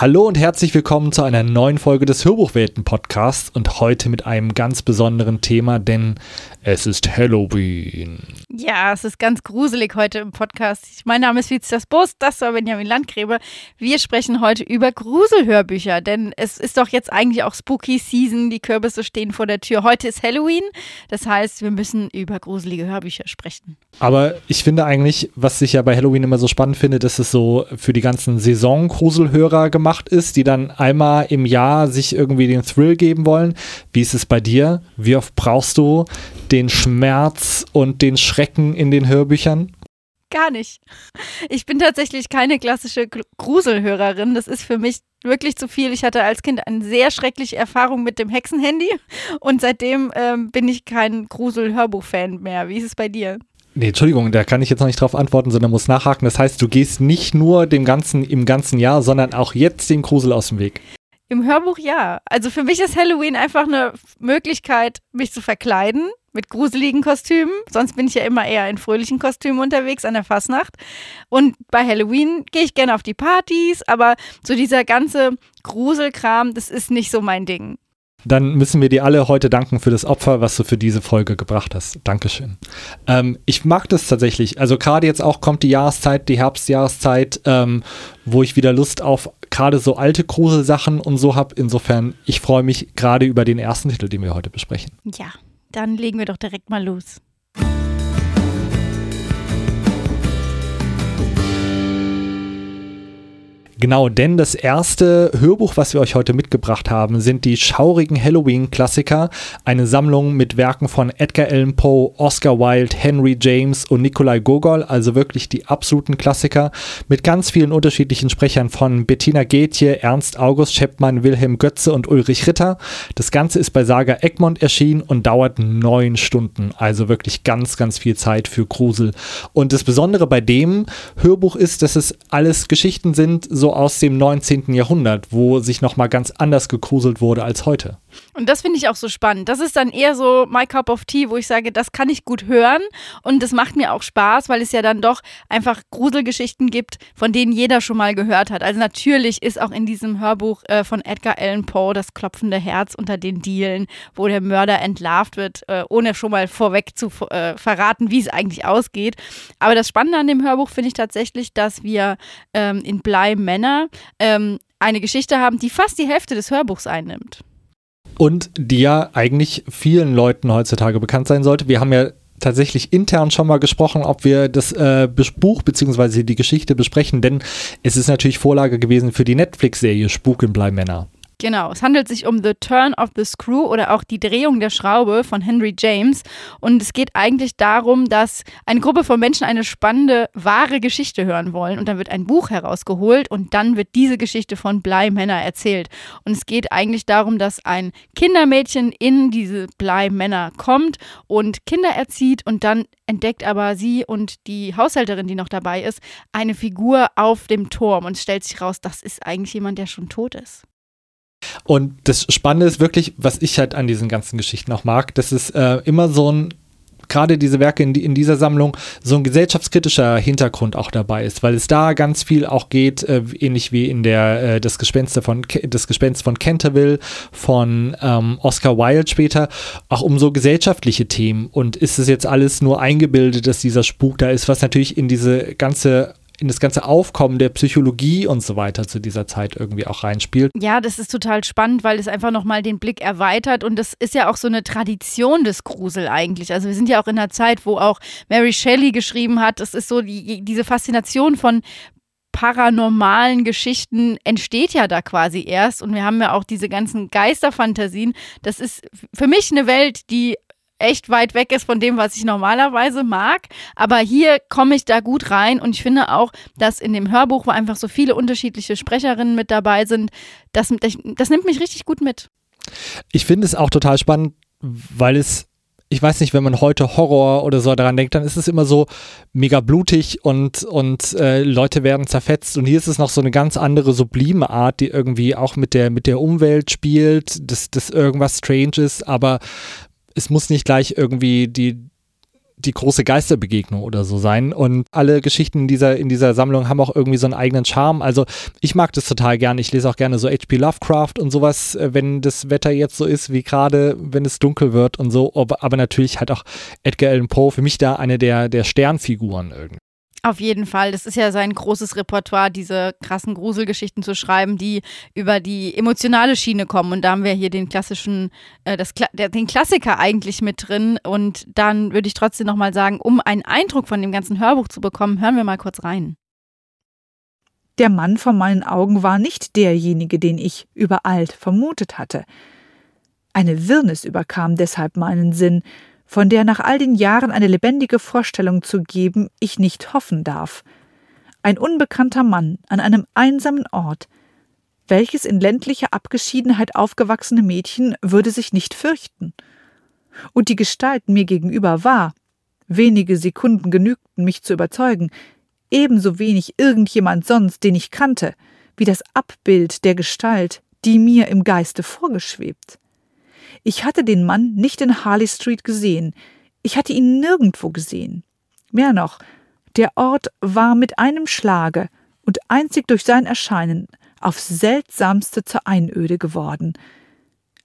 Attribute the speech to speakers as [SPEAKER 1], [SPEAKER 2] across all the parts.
[SPEAKER 1] Hallo und herzlich willkommen zu einer neuen Folge des Hörbuchwelten Podcasts und heute mit einem ganz besonderen Thema, denn es ist Halloween.
[SPEAKER 2] Ja, es ist ganz gruselig heute im Podcast. Mein Name ist Viz das Bus, das war Benjamin Landgräbe. Wir sprechen heute über Gruselhörbücher, denn es ist doch jetzt eigentlich auch Spooky Season, die Kürbisse stehen vor der Tür. Heute ist Halloween, das heißt, wir müssen über gruselige Hörbücher sprechen.
[SPEAKER 1] Aber ich finde eigentlich, was ich ja bei Halloween immer so spannend finde, dass es so für die ganzen Saison-Gruselhörer gemacht ist, die dann einmal im Jahr sich irgendwie den Thrill geben wollen. Wie ist es bei dir? Wie oft brauchst du den Schmerz und den Schrecken in den Hörbüchern?
[SPEAKER 2] Gar nicht. Ich bin tatsächlich keine klassische Gruselhörerin. Das ist für mich wirklich zu viel. Ich hatte als Kind eine sehr schreckliche Erfahrung mit dem Hexenhandy und seitdem ähm, bin ich kein Grusel-Hörbuch-Fan mehr. Wie ist es bei dir?
[SPEAKER 1] Nee, Entschuldigung, da kann ich jetzt noch nicht drauf antworten, sondern muss nachhaken. Das heißt, du gehst nicht nur dem ganzen, im ganzen Jahr, sondern auch jetzt dem Grusel aus dem Weg.
[SPEAKER 2] Im Hörbuch ja. Also für mich ist Halloween einfach eine Möglichkeit, mich zu verkleiden mit gruseligen Kostümen. Sonst bin ich ja immer eher in fröhlichen Kostümen unterwegs an der Fasnacht. Und bei Halloween gehe ich gerne auf die Partys, aber so dieser ganze Gruselkram, das ist nicht so mein Ding.
[SPEAKER 1] Dann müssen wir dir alle heute danken für das Opfer, was du für diese Folge gebracht hast. Dankeschön. Ähm, ich mag das tatsächlich. Also gerade jetzt auch kommt die Jahreszeit, die Herbstjahreszeit, ähm, wo ich wieder Lust auf gerade so alte Gruselsachen und so habe. Insofern, ich freue mich gerade über den ersten Titel, den wir heute besprechen.
[SPEAKER 2] Ja, dann legen wir doch direkt mal los.
[SPEAKER 1] Genau, denn das erste Hörbuch, was wir euch heute mitgebracht haben, sind die schaurigen Halloween-Klassiker, eine Sammlung mit Werken von Edgar Allan Poe, Oscar Wilde, Henry James und Nikolai Gogol, also wirklich die absoluten Klassiker, mit ganz vielen unterschiedlichen Sprechern von Bettina Getje, Ernst August Scheppmann, Wilhelm Götze und Ulrich Ritter. Das Ganze ist bei Saga Egmont erschienen und dauert neun Stunden, also wirklich ganz, ganz viel Zeit für Grusel. Und das Besondere bei dem Hörbuch ist, dass es alles Geschichten sind, so aus dem 19. Jahrhundert, wo sich nochmal ganz anders gegruselt wurde als heute.
[SPEAKER 2] Und das finde ich auch so spannend. Das ist dann eher so my cup of tea, wo ich sage, das kann ich gut hören und das macht mir auch Spaß, weil es ja dann doch einfach Gruselgeschichten gibt, von denen jeder schon mal gehört hat. Also natürlich ist auch in diesem Hörbuch äh, von Edgar Allan Poe das klopfende Herz unter den Dielen, wo der Mörder entlarvt wird, äh, ohne schon mal vorweg zu äh, verraten, wie es eigentlich ausgeht. Aber das Spannende an dem Hörbuch finde ich tatsächlich, dass wir ähm, in Blei Männer ähm, eine Geschichte haben, die fast die Hälfte des Hörbuchs einnimmt
[SPEAKER 1] und die ja eigentlich vielen Leuten heutzutage bekannt sein sollte. Wir haben ja tatsächlich intern schon mal gesprochen, ob wir das äh, Buch bzw. die Geschichte besprechen, denn es ist natürlich Vorlage gewesen für die Netflix-Serie Spuk in Bleimänner.
[SPEAKER 2] Genau, es handelt sich um The Turn of the Screw oder auch die Drehung der Schraube von Henry James. Und es geht eigentlich darum, dass eine Gruppe von Menschen eine spannende, wahre Geschichte hören wollen. Und dann wird ein Buch herausgeholt und dann wird diese Geschichte von Bly Männer erzählt. Und es geht eigentlich darum, dass ein Kindermädchen in diese Bly Männer kommt und Kinder erzieht und dann entdeckt aber sie und die Haushälterin, die noch dabei ist, eine Figur auf dem Turm und stellt sich raus, das ist eigentlich jemand, der schon tot ist.
[SPEAKER 1] Und das Spannende ist wirklich, was ich halt an diesen ganzen Geschichten auch mag, dass es äh, immer so ein gerade diese Werke in, in, dieser Sammlung so ein gesellschaftskritischer Hintergrund auch dabei ist, weil es da ganz viel auch geht, äh, ähnlich wie in der äh, das Gespenster von das Gespenst von Canterville von ähm, Oscar Wilde später auch um so gesellschaftliche Themen. Und ist es jetzt alles nur eingebildet, dass dieser Spuk da ist, was natürlich in diese ganze in das ganze Aufkommen der Psychologie und so weiter zu dieser Zeit irgendwie auch reinspielt.
[SPEAKER 2] Ja, das ist total spannend, weil es einfach nochmal den Blick erweitert und das ist ja auch so eine Tradition des Grusel eigentlich. Also wir sind ja auch in einer Zeit, wo auch Mary Shelley geschrieben hat, es ist so die, diese Faszination von paranormalen Geschichten entsteht ja da quasi erst. Und wir haben ja auch diese ganzen Geisterfantasien. Das ist für mich eine Welt, die echt weit weg ist von dem, was ich normalerweise mag. Aber hier komme ich da gut rein und ich finde auch, dass in dem Hörbuch, wo einfach so viele unterschiedliche Sprecherinnen mit dabei sind, das, das nimmt mich richtig gut mit.
[SPEAKER 1] Ich finde es auch total spannend, weil es ich weiß nicht, wenn man heute Horror oder so daran denkt, dann ist es immer so mega blutig und, und äh, Leute werden zerfetzt. Und hier ist es noch so eine ganz andere sublime Art, die irgendwie auch mit der, mit der Umwelt spielt, dass, dass irgendwas strange ist, aber es muss nicht gleich irgendwie die die große Geisterbegegnung oder so sein. Und alle Geschichten in dieser, in dieser Sammlung haben auch irgendwie so einen eigenen Charme. Also ich mag das total gerne. Ich lese auch gerne so H.P. Lovecraft und sowas, äh, wenn das Wetter jetzt so ist wie gerade, wenn es dunkel wird und so. Aber, aber natürlich halt auch Edgar Allan Poe, für mich da eine der, der Sternfiguren irgendwie.
[SPEAKER 2] Auf jeden Fall. Das ist ja sein großes Repertoire, diese krassen Gruselgeschichten zu schreiben, die über die emotionale Schiene kommen. Und da haben wir hier den klassischen, äh, das, den Klassiker eigentlich mit drin. Und dann würde ich trotzdem nochmal sagen, um einen Eindruck von dem ganzen Hörbuch zu bekommen, hören wir mal kurz rein.
[SPEAKER 3] Der Mann vor meinen Augen war nicht derjenige, den ich übereilt vermutet hatte. Eine Wirrnis überkam deshalb meinen Sinn, von der nach all den Jahren eine lebendige Vorstellung zu geben ich nicht hoffen darf. Ein unbekannter Mann an einem einsamen Ort, welches in ländlicher Abgeschiedenheit aufgewachsene Mädchen würde sich nicht fürchten. Und die Gestalt mir gegenüber war, wenige Sekunden genügten mich zu überzeugen, ebenso wenig irgendjemand sonst, den ich kannte, wie das Abbild der Gestalt, die mir im Geiste vorgeschwebt. Ich hatte den Mann nicht in Harley Street gesehen, ich hatte ihn nirgendwo gesehen. Mehr noch, der Ort war mit einem Schlage und einzig durch sein Erscheinen aufs seltsamste zur Einöde geworden.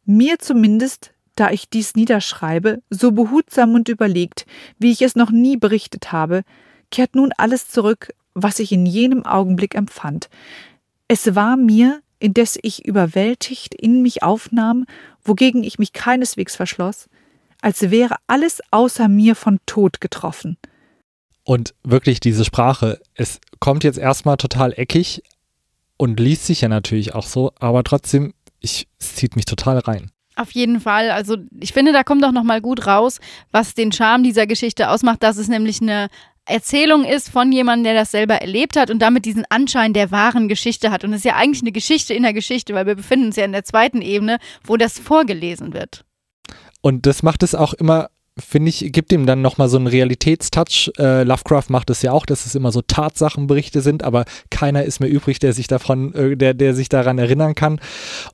[SPEAKER 3] Mir zumindest, da ich dies niederschreibe, so behutsam und überlegt, wie ich es noch nie berichtet habe, kehrt nun alles zurück, was ich in jenem Augenblick empfand. Es war mir, indes ich überwältigt in mich aufnahm, wogegen ich mich keineswegs verschloss, als wäre alles außer mir von Tod getroffen.
[SPEAKER 1] Und wirklich diese Sprache, es kommt jetzt erstmal total eckig und liest sich ja natürlich auch so, aber trotzdem, ich, es zieht mich total rein.
[SPEAKER 2] Auf jeden Fall. Also ich finde, da kommt auch noch mal gut raus, was den Charme dieser Geschichte ausmacht, dass es nämlich eine Erzählung ist von jemandem, der das selber erlebt hat und damit diesen Anschein der wahren Geschichte hat. Und es ist ja eigentlich eine Geschichte in der Geschichte, weil wir befinden uns ja in der zweiten Ebene, wo das vorgelesen wird.
[SPEAKER 1] Und das macht es auch immer, finde ich, gibt ihm dann nochmal so einen Realitätstouch. Äh, Lovecraft macht es ja auch, dass es immer so Tatsachenberichte sind, aber keiner ist mehr übrig, der sich davon, äh, der, der sich daran erinnern kann.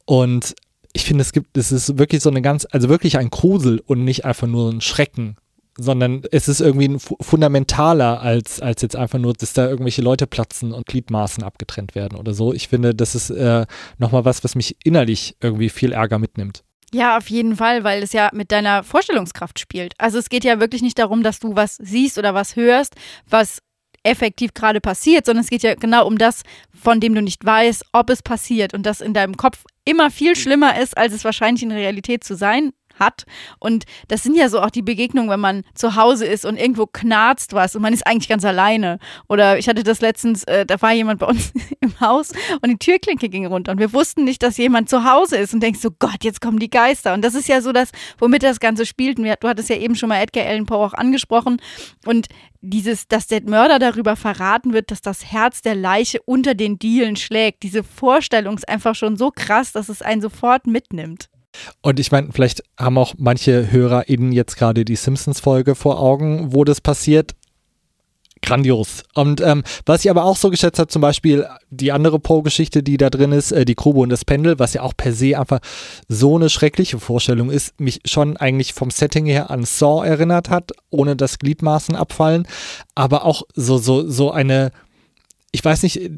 [SPEAKER 1] Und ich finde, es gibt, es ist wirklich so eine ganz, also wirklich ein Grusel und nicht einfach nur ein Schrecken, sondern es ist irgendwie fundamentaler als, als jetzt einfach nur, dass da irgendwelche Leute platzen und Gliedmaßen abgetrennt werden oder so. Ich finde, das ist äh, nochmal was, was mich innerlich irgendwie viel Ärger mitnimmt.
[SPEAKER 2] Ja, auf jeden Fall, weil es ja mit deiner Vorstellungskraft spielt. Also es geht ja wirklich nicht darum, dass du was siehst oder was hörst, was effektiv gerade passiert, sondern es geht ja genau um das, von dem du nicht weißt, ob es passiert und das in deinem Kopf immer viel schlimmer ist, als es wahrscheinlich in Realität zu sein hat. Und das sind ja so auch die Begegnungen, wenn man zu Hause ist und irgendwo knarzt was und man ist eigentlich ganz alleine. Oder ich hatte das letztens, äh, da war jemand bei uns im Haus und die Türklinke ging runter und wir wussten nicht, dass jemand zu Hause ist und denkst so, Gott, jetzt kommen die Geister. Und das ist ja so das, womit das Ganze spielt. Und du hattest ja eben schon mal Edgar Allan Poe auch angesprochen. Und dieses, dass der Mörder darüber verraten wird, dass das Herz der Leiche unter den Dielen schlägt. Diese Vorstellung ist einfach schon so krass, dass es einen sofort mitnimmt.
[SPEAKER 1] Und ich meine, vielleicht haben auch manche HörerInnen jetzt gerade die Simpsons-Folge vor Augen, wo das passiert. Grandios. Und ähm, was ich aber auch so geschätzt habe, zum Beispiel die andere Poe-Geschichte, die da drin ist, äh, die Grube und das Pendel, was ja auch per se einfach so eine schreckliche Vorstellung ist, mich schon eigentlich vom Setting her an Saw erinnert hat, ohne dass Gliedmaßen abfallen, aber auch so, so, so eine, ich weiß nicht,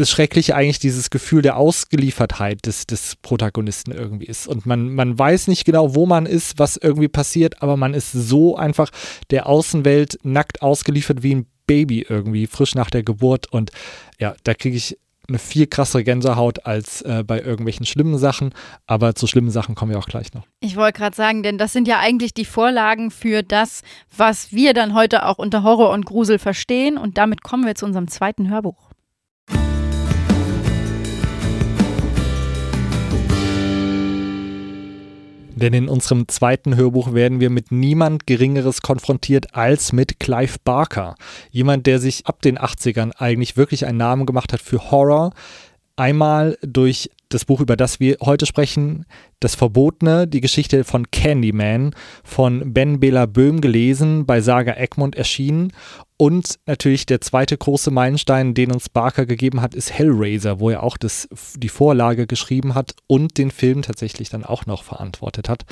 [SPEAKER 1] das Schreckliche eigentlich dieses Gefühl der Ausgeliefertheit des, des Protagonisten irgendwie ist. Und man, man weiß nicht genau, wo man ist, was irgendwie passiert, aber man ist so einfach der Außenwelt nackt ausgeliefert wie ein Baby irgendwie, frisch nach der Geburt. Und ja, da kriege ich eine viel krassere Gänsehaut als äh, bei irgendwelchen schlimmen Sachen. Aber zu schlimmen Sachen kommen wir auch gleich noch.
[SPEAKER 2] Ich wollte gerade sagen, denn das sind ja eigentlich die Vorlagen für das, was wir dann heute auch unter Horror und Grusel verstehen. Und damit kommen wir zu unserem zweiten Hörbuch.
[SPEAKER 1] Denn in unserem zweiten Hörbuch werden wir mit niemand Geringeres konfrontiert als mit Clive Barker. Jemand, der sich ab den 80ern eigentlich wirklich einen Namen gemacht hat für Horror. Einmal durch das Buch, über das wir heute sprechen, Das Verbotene, die Geschichte von Candyman von Ben Bela Böhm gelesen, bei Saga Egmont erschienen. Und natürlich der zweite große Meilenstein, den uns Barker gegeben hat, ist Hellraiser, wo er auch das, die Vorlage geschrieben hat und den Film tatsächlich dann auch noch verantwortet hat.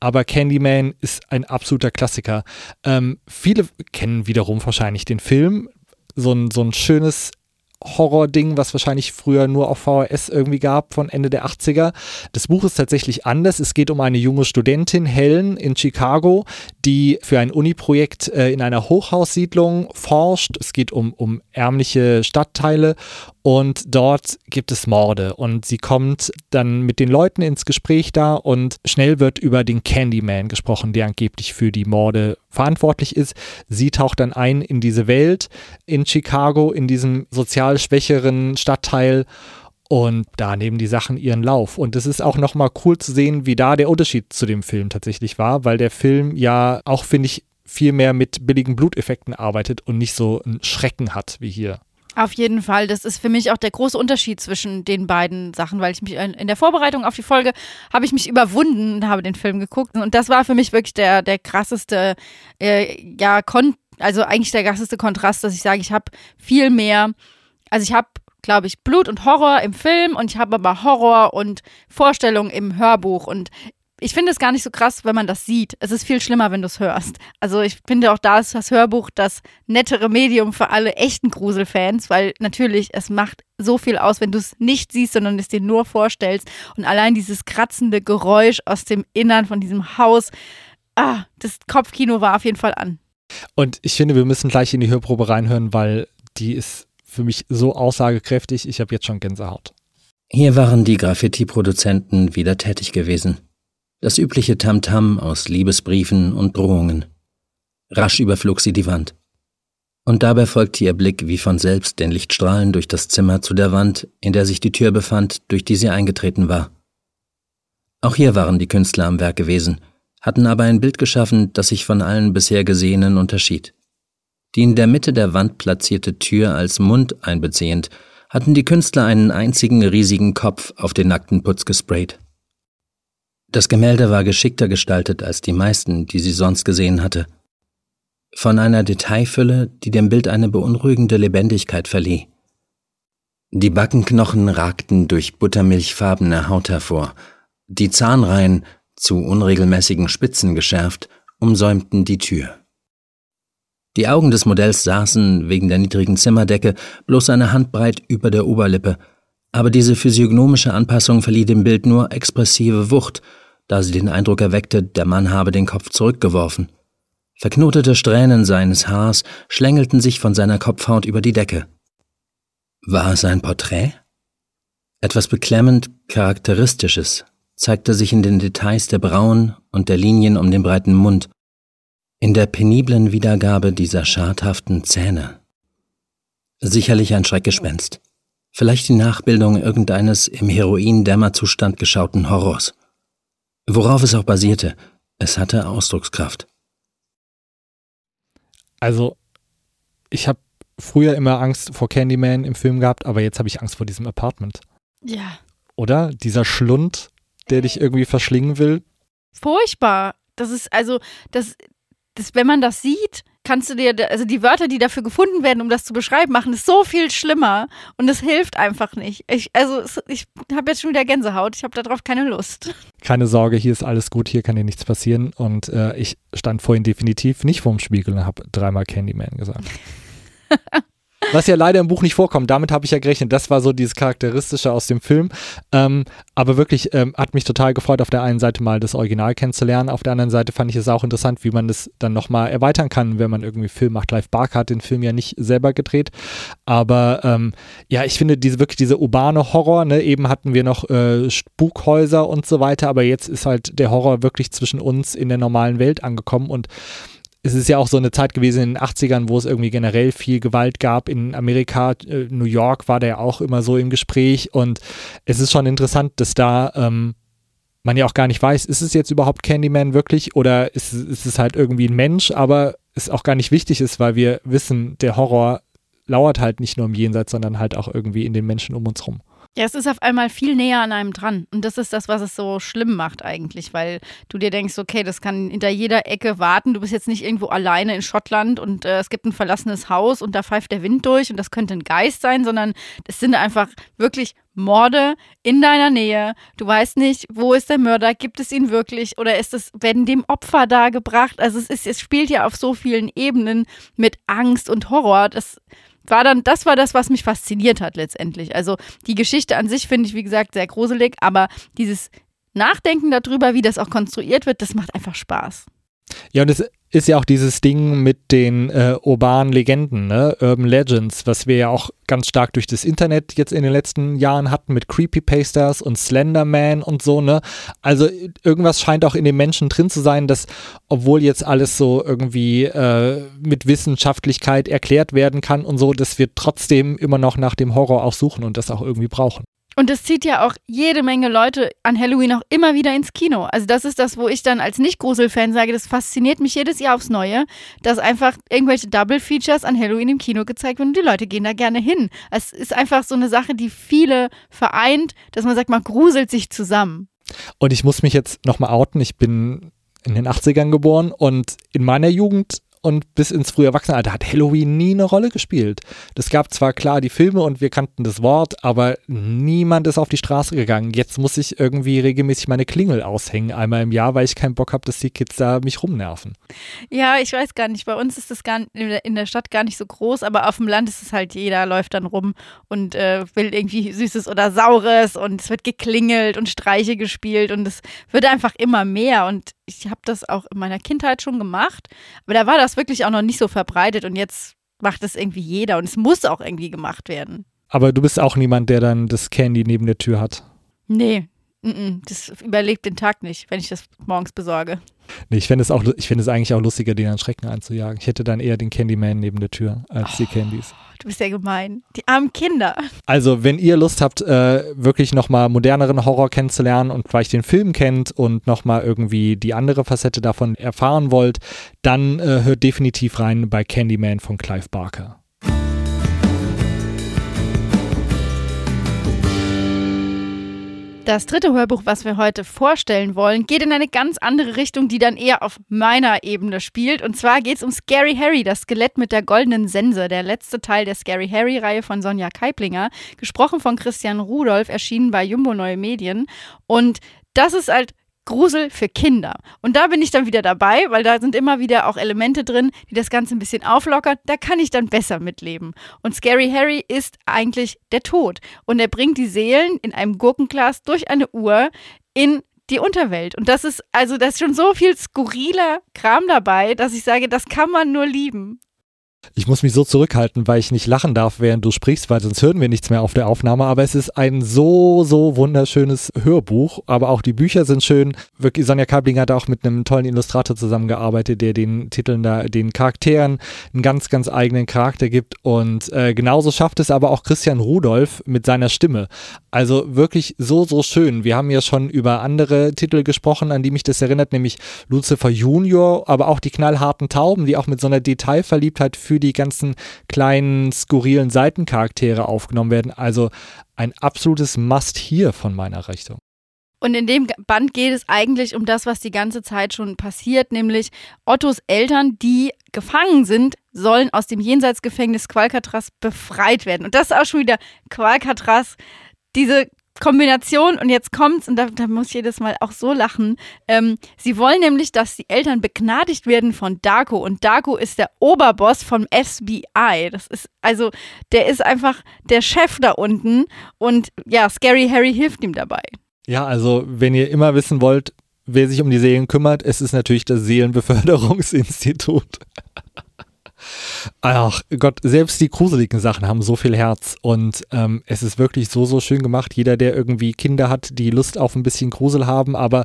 [SPEAKER 1] Aber Candyman ist ein absoluter Klassiker. Ähm, viele kennen wiederum wahrscheinlich den Film. So ein, so ein schönes Horror-Ding, was wahrscheinlich früher nur auf VHS irgendwie gab von Ende der 80er. Das Buch ist tatsächlich anders. Es geht um eine junge Studentin, Helen, in Chicago, die für ein Uni-Projekt äh, in einer Hochhaussiedlung forscht. Es geht um, um ärmliche Stadtteile und dort gibt es Morde und sie kommt dann mit den Leuten ins Gespräch da und schnell wird über den Candyman gesprochen, der angeblich für die Morde verantwortlich ist. Sie taucht dann ein in diese Welt in Chicago, in diesem sozial schwächeren Stadtteil und da nehmen die Sachen ihren Lauf. Und es ist auch nochmal cool zu sehen, wie da der Unterschied zu dem Film tatsächlich war, weil der Film ja auch, finde ich, viel mehr mit billigen Bluteffekten arbeitet und nicht so einen Schrecken hat wie hier.
[SPEAKER 2] Auf jeden Fall. Das ist für mich auch der große Unterschied zwischen den beiden Sachen, weil ich mich in der Vorbereitung auf die Folge habe ich mich überwunden und habe den Film geguckt. Und das war für mich wirklich der, der krasseste, äh, ja, kon also eigentlich der krasseste Kontrast, dass ich sage, ich habe viel mehr, also ich habe glaube ich, Blut und Horror im Film und ich habe aber Horror und Vorstellungen im Hörbuch. Und ich finde es gar nicht so krass, wenn man das sieht. Es ist viel schlimmer, wenn du es hörst. Also ich finde auch da ist das Hörbuch das nettere Medium für alle echten Gruselfans, weil natürlich es macht so viel aus, wenn du es nicht siehst, sondern es dir nur vorstellst. Und allein dieses kratzende Geräusch aus dem Innern von diesem Haus, ah, das Kopfkino war auf jeden Fall an.
[SPEAKER 1] Und ich finde, wir müssen gleich in die Hörprobe reinhören, weil die ist für mich so aussagekräftig. Ich habe jetzt schon Gänsehaut.
[SPEAKER 4] Hier waren die Graffiti-Produzenten wieder tätig gewesen. Das übliche Tamtam -Tam aus Liebesbriefen und Drohungen. Rasch überflog sie die Wand. Und dabei folgte ihr Blick wie von selbst den Lichtstrahlen durch das Zimmer zu der Wand, in der sich die Tür befand, durch die sie eingetreten war. Auch hier waren die Künstler am Werk gewesen, hatten aber ein Bild geschaffen, das sich von allen bisher Gesehenen unterschied. Die in der Mitte der Wand platzierte Tür als Mund einbeziehend, hatten die Künstler einen einzigen riesigen Kopf auf den nackten Putz gesprayt. Das Gemälde war geschickter gestaltet als die meisten, die sie sonst gesehen hatte. Von einer Detailfülle, die dem Bild eine beunruhigende Lebendigkeit verlieh. Die Backenknochen ragten durch buttermilchfarbene Haut hervor, die Zahnreihen, zu unregelmäßigen Spitzen geschärft, umsäumten die Tür. Die Augen des Modells saßen, wegen der niedrigen Zimmerdecke, bloß eine Handbreit über der Oberlippe, aber diese physiognomische Anpassung verlieh dem Bild nur expressive Wucht da sie den Eindruck erweckte, der Mann habe den Kopf zurückgeworfen. Verknotete Strähnen seines Haars schlängelten sich von seiner Kopfhaut über die Decke. War es ein Porträt? Etwas beklemmend Charakteristisches zeigte sich in den Details der Brauen und der Linien um den breiten Mund, in der peniblen Wiedergabe dieser schadhaften Zähne. Sicherlich ein Schreckgespenst, vielleicht die Nachbildung irgendeines im Heroin-Dämmerzustand geschauten Horrors. Worauf es auch basierte, es hatte Ausdruckskraft.
[SPEAKER 1] Also, ich habe früher immer Angst vor Candyman im Film gehabt, aber jetzt habe ich Angst vor diesem Apartment.
[SPEAKER 2] Ja.
[SPEAKER 1] Oder? Dieser Schlund, der dich irgendwie verschlingen will.
[SPEAKER 2] Furchtbar. Das ist also, das, das, wenn man das sieht, kannst du dir, also die Wörter, die dafür gefunden werden, um das zu beschreiben, machen es so viel schlimmer und es hilft einfach nicht. Ich, also ich habe jetzt schon wieder Gänsehaut, ich habe darauf keine Lust.
[SPEAKER 1] Keine Sorge, hier ist alles gut, hier kann dir nichts passieren und äh, ich stand vorhin definitiv nicht vorm Spiegel und habe dreimal Candyman gesagt. Was ja leider im Buch nicht vorkommt. Damit habe ich ja gerechnet. Das war so dieses Charakteristische aus dem Film. Ähm, aber wirklich ähm, hat mich total gefreut, auf der einen Seite mal das Original kennenzulernen. Auf der anderen Seite fand ich es auch interessant, wie man das dann nochmal erweitern kann, wenn man irgendwie Film macht. Live Barker hat den Film ja nicht selber gedreht. Aber ähm, ja, ich finde diese wirklich diese urbane Horror, ne? eben hatten wir noch äh, Spukhäuser und so weiter, aber jetzt ist halt der Horror wirklich zwischen uns in der normalen Welt angekommen und es ist ja auch so eine Zeit gewesen in den 80ern, wo es irgendwie generell viel Gewalt gab in Amerika. Äh, New York war da ja auch immer so im Gespräch und es ist schon interessant, dass da ähm, man ja auch gar nicht weiß, ist es jetzt überhaupt Candyman wirklich oder ist, ist es halt irgendwie ein Mensch, aber es auch gar nicht wichtig ist, weil wir wissen, der Horror lauert halt nicht nur im Jenseits, sondern halt auch irgendwie in den Menschen um uns rum.
[SPEAKER 2] Ja, es ist auf einmal viel näher an einem dran. Und das ist das, was es so schlimm macht eigentlich, weil du dir denkst, okay, das kann hinter jeder Ecke warten. Du bist jetzt nicht irgendwo alleine in Schottland und äh, es gibt ein verlassenes Haus und da pfeift der Wind durch und das könnte ein Geist sein, sondern es sind einfach wirklich Morde in deiner Nähe. Du weißt nicht, wo ist der Mörder, gibt es ihn wirklich oder ist es, werden dem Opfer dargebracht? Also es ist, es spielt ja auf so vielen Ebenen mit Angst und Horror. Das war dann, das war das, was mich fasziniert hat letztendlich. Also die Geschichte an sich finde ich, wie gesagt, sehr gruselig, aber dieses Nachdenken darüber, wie das auch konstruiert wird, das macht einfach Spaß.
[SPEAKER 1] Ja, und es ist ja auch dieses Ding mit den äh, urbanen Legenden, ne? Urban Legends, was wir ja auch ganz stark durch das Internet jetzt in den letzten Jahren hatten mit Creepypastas und Slenderman und so, ne? Also irgendwas scheint auch in den Menschen drin zu sein, dass, obwohl jetzt alles so irgendwie äh, mit Wissenschaftlichkeit erklärt werden kann und so, dass wir trotzdem immer noch nach dem Horror auch suchen und das auch irgendwie brauchen.
[SPEAKER 2] Und es zieht ja auch jede Menge Leute an Halloween auch immer wieder ins Kino. Also das ist das, wo ich dann als Nicht-Grusel-Fan sage, das fasziniert mich jedes Jahr aufs Neue, dass einfach irgendwelche Double-Features an Halloween im Kino gezeigt werden und die Leute gehen da gerne hin. Es ist einfach so eine Sache, die viele vereint, dass man sagt, man gruselt sich zusammen.
[SPEAKER 1] Und ich muss mich jetzt nochmal outen, ich bin in den 80ern geboren und in meiner Jugend und bis ins frühe Erwachsenenalter hat Halloween nie eine Rolle gespielt. Das gab zwar klar die Filme und wir kannten das Wort, aber niemand ist auf die Straße gegangen. Jetzt muss ich irgendwie regelmäßig meine Klingel aushängen, einmal im Jahr, weil ich keinen Bock habe, dass die Kids da mich rumnerven.
[SPEAKER 2] Ja, ich weiß gar nicht. Bei uns ist das gar in der Stadt gar nicht so groß, aber auf dem Land ist es halt jeder läuft dann rum und äh, will irgendwie Süßes oder Saures und es wird geklingelt und Streiche gespielt und es wird einfach immer mehr und ich habe das auch in meiner Kindheit schon gemacht, aber da war das wirklich auch noch nicht so verbreitet und jetzt macht es irgendwie jeder und es muss auch irgendwie gemacht werden.
[SPEAKER 1] Aber du bist auch niemand, der dann das Candy neben der Tür hat.
[SPEAKER 2] Nee, das überlebt den Tag nicht, wenn ich das morgens besorge.
[SPEAKER 1] Nee, ich finde es auch, ich finde es eigentlich auch lustiger, den an Schrecken einzujagen. Ich hätte dann eher den Candyman neben der Tür als oh, die Candies.
[SPEAKER 2] Du bist ja gemein. Die armen Kinder.
[SPEAKER 1] Also, wenn ihr Lust habt, äh, wirklich nochmal moderneren Horror kennenzulernen und vielleicht den Film kennt und nochmal irgendwie die andere Facette davon erfahren wollt, dann äh, hört definitiv rein bei Candyman von Clive Barker.
[SPEAKER 2] Das dritte Hörbuch, was wir heute vorstellen wollen, geht in eine ganz andere Richtung, die dann eher auf meiner Ebene spielt. Und zwar geht es um Scary Harry, das Skelett mit der goldenen Sense, der letzte Teil der Scary Harry-Reihe von Sonja Keiplinger, gesprochen von Christian Rudolph, erschienen bei Jumbo Neue Medien. Und das ist halt Grusel für Kinder. Und da bin ich dann wieder dabei, weil da sind immer wieder auch Elemente drin, die das Ganze ein bisschen auflockern. Da kann ich dann besser mitleben. Und Scary Harry ist eigentlich der Tod. Und er bringt die Seelen in einem Gurkenglas durch eine Uhr in die Unterwelt. Und das ist, also, da ist schon so viel skurriler Kram dabei, dass ich sage, das kann man nur lieben.
[SPEAKER 1] Ich muss mich so zurückhalten, weil ich nicht lachen darf, während du sprichst, weil sonst hören wir nichts mehr auf der Aufnahme. Aber es ist ein so, so wunderschönes Hörbuch. Aber auch die Bücher sind schön. Wirklich, Sonja Kabling hat auch mit einem tollen Illustrator zusammengearbeitet, der den Titeln da, den Charakteren einen ganz, ganz eigenen Charakter gibt. Und äh, genauso schafft es aber auch Christian Rudolph mit seiner Stimme. Also wirklich so, so schön. Wir haben ja schon über andere Titel gesprochen, an die mich das erinnert, nämlich Lucifer Junior, aber auch die knallharten Tauben, die auch mit so einer Detailverliebtheit für die ganzen kleinen, skurrilen Seitencharaktere aufgenommen werden. Also ein absolutes Must hier von meiner Richtung.
[SPEAKER 2] Und in dem Band geht es eigentlich um das, was die ganze Zeit schon passiert, nämlich Ottos Eltern, die gefangen sind, sollen aus dem Jenseitsgefängnis Qualcatraz befreit werden. Und das ist auch schon wieder Qualcatraz, diese Kombination, und jetzt kommt's, und da, da muss ich jedes Mal auch so lachen. Ähm, sie wollen nämlich, dass die Eltern begnadigt werden von Darko. Und Darko ist der Oberboss vom FBI. Das ist, also, der ist einfach der Chef da unten. Und ja, Scary Harry hilft ihm dabei.
[SPEAKER 1] Ja, also, wenn ihr immer wissen wollt, wer sich um die Seelen kümmert, es ist natürlich das Seelenbeförderungsinstitut. Ach Gott, selbst die gruseligen Sachen haben so viel Herz und ähm, es ist wirklich so, so schön gemacht. Jeder, der irgendwie Kinder hat, die Lust auf ein bisschen Grusel haben, aber